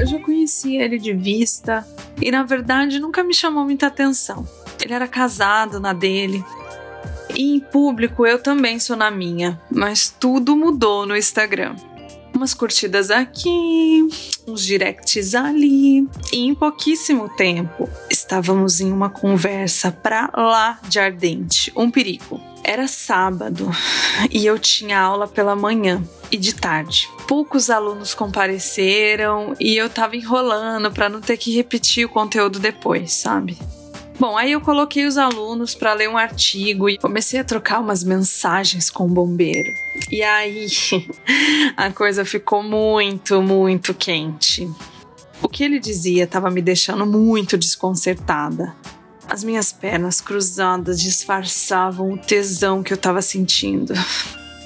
Eu já conhecia ele de vista e, na verdade, nunca me chamou muita atenção. Ele era casado na dele. E em público eu também sou na minha, mas tudo mudou no Instagram. Umas curtidas aqui, uns directs ali, e em pouquíssimo tempo estávamos em uma conversa pra lá de ardente, um perigo. Era sábado e eu tinha aula pela manhã e de tarde. Poucos alunos compareceram e eu tava enrolando para não ter que repetir o conteúdo depois, sabe? Bom, aí eu coloquei os alunos para ler um artigo e comecei a trocar umas mensagens com o bombeiro. E aí a coisa ficou muito, muito quente. O que ele dizia estava me deixando muito desconcertada. As minhas pernas cruzadas disfarçavam o tesão que eu estava sentindo.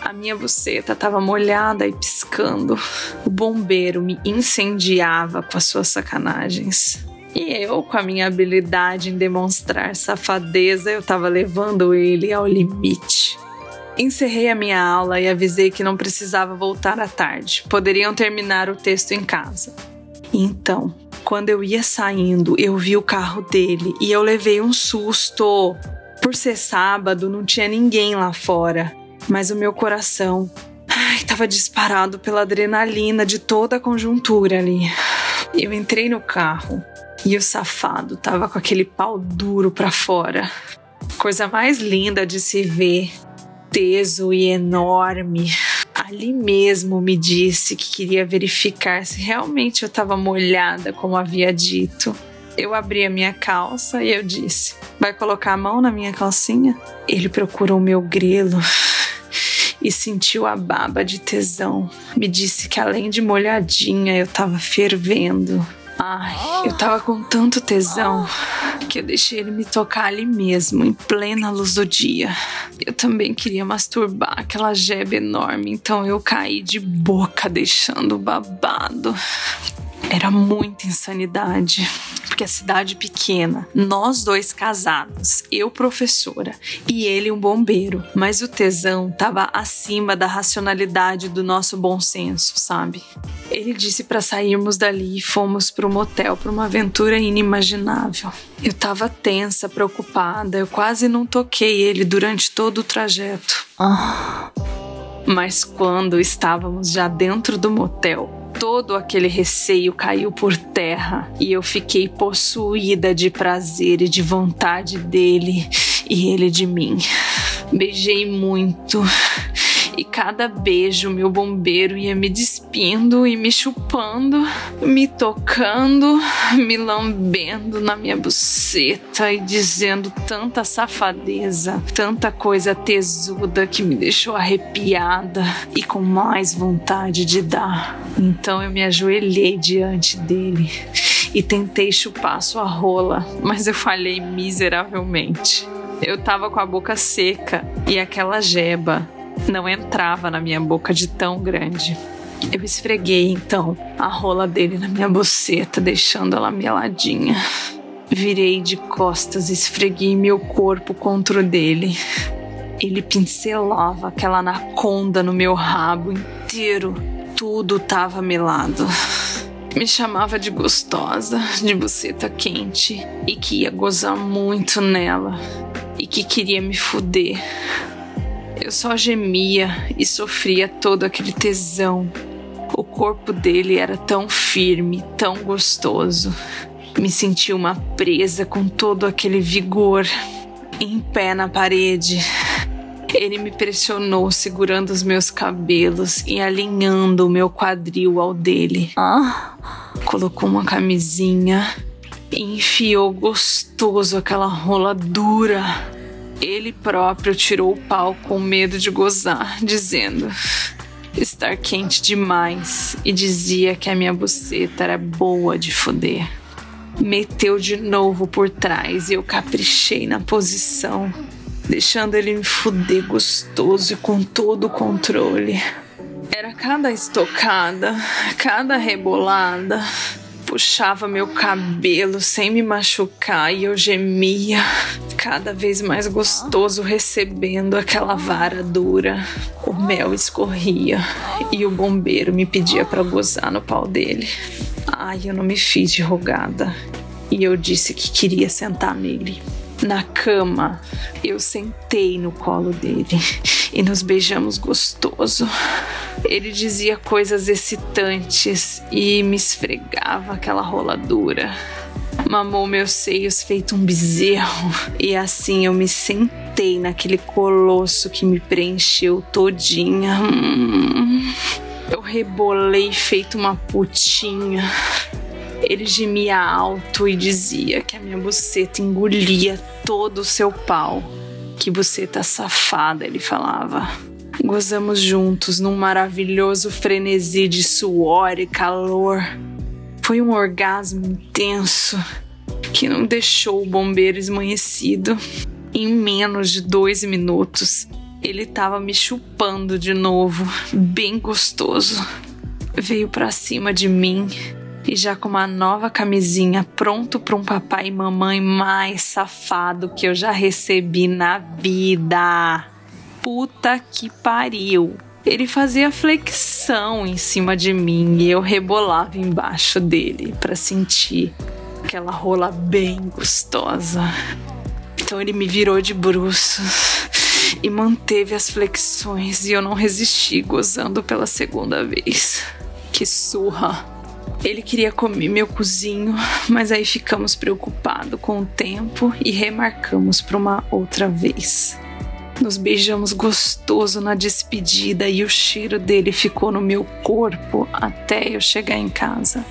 A minha buceta estava molhada e piscando. O bombeiro me incendiava com as suas sacanagens. E eu, com a minha habilidade em demonstrar safadeza, eu estava levando ele ao limite. Encerrei a minha aula e avisei que não precisava voltar à tarde, poderiam terminar o texto em casa. Então, quando eu ia saindo, eu vi o carro dele e eu levei um susto. Por ser sábado, não tinha ninguém lá fora, mas o meu coração estava disparado pela adrenalina de toda a conjuntura ali. Eu entrei no carro e o safado tava com aquele pau duro pra fora. Coisa mais linda de se ver, teso e enorme. Ali mesmo me disse que queria verificar se realmente eu estava molhada, como havia dito. Eu abri a minha calça e eu disse: Vai colocar a mão na minha calcinha? Ele procurou meu grelo e sentiu a baba de tesão. Me disse que além de molhadinha, eu estava fervendo. Ai, eu tava com tanto tesão que eu deixei ele me tocar ali mesmo, em plena luz do dia. Eu também queria masturbar aquela jeba enorme, então eu caí de boca, deixando babado. Era muita insanidade porque a cidade pequena, nós dois casados, eu professora e ele um bombeiro, mas o tesão estava acima da racionalidade do nosso bom senso, sabe? Ele disse para sairmos dali e fomos para o motel para uma aventura inimaginável. Eu estava tensa, preocupada, eu quase não toquei ele durante todo o trajeto. Ah. Mas quando estávamos já dentro do motel, todo aquele receio caiu por terra e eu fiquei possuída de prazer e de vontade dele e ele de mim. Beijei muito e cada beijo meu bombeiro ia me despindo e me chupando, me tocando, me lambendo na minha buceta e dizendo tanta safadeza, tanta coisa tesuda que me deixou arrepiada e com mais vontade de dar. Então eu me ajoelhei diante dele e tentei chupar sua rola, mas eu falhei miseravelmente. Eu tava com a boca seca e aquela jeba não entrava na minha boca de tão grande. Eu esfreguei então a rola dele na minha boceta, deixando ela meladinha. Virei de costas e esfreguei meu corpo contra o dele. Ele pincelava aquela anaconda no meu rabo inteiro. Tudo tava melado. Me chamava de gostosa, de buceta quente e que ia gozar muito nela e que queria me fuder. Eu só gemia e sofria todo aquele tesão. O corpo dele era tão firme, tão gostoso. Me senti uma presa com todo aquele vigor, em pé na parede. Ele me pressionou, segurando os meus cabelos e alinhando o meu quadril ao dele. Ah. Colocou uma camisinha e enfiou gostoso aquela rola dura ele próprio tirou o pau com medo de gozar, dizendo estar quente demais e dizia que a minha buceta era boa de foder. meteu de novo por trás e eu caprichei na posição, deixando ele me fuder gostoso e com todo o controle. Era cada estocada, cada rebolada, puxava meu cabelo sem me machucar e eu gemia, cada vez mais gostoso recebendo aquela vara dura. O mel escorria e o bombeiro me pedia para gozar no pau dele. Ai, eu não me fiz de rogada e eu disse que queria sentar nele. Na cama, eu sentei no colo dele e nos beijamos gostoso. Ele dizia coisas excitantes e me esfregava aquela roladura. Mamou meus seios feito um bezerro e assim eu me sentei naquele colosso que me preencheu todinha. Hum, eu rebolei feito uma putinha. Ele gemia alto e dizia que a minha buceta engolia todo o seu pau. Que buceta safada, ele falava. Gozamos juntos num maravilhoso frenesi de suor e calor. Foi um orgasmo intenso que não deixou o bombeiro esmanhecido. Em menos de dois minutos, ele estava me chupando de novo, bem gostoso. Veio para cima de mim e já com uma nova camisinha pronto para um papai e mamãe mais safado que eu já recebi na vida. Puta que pariu. Ele fazia flexão em cima de mim e eu rebolava embaixo dele para sentir aquela rola bem gostosa. Então ele me virou de bruços e manteve as flexões e eu não resisti, gozando pela segunda vez. Que surra! Ele queria comer meu cozinho, mas aí ficamos preocupados com o tempo e remarcamos para uma outra vez. Nos beijamos gostoso na despedida e o cheiro dele ficou no meu corpo até eu chegar em casa.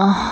Ah.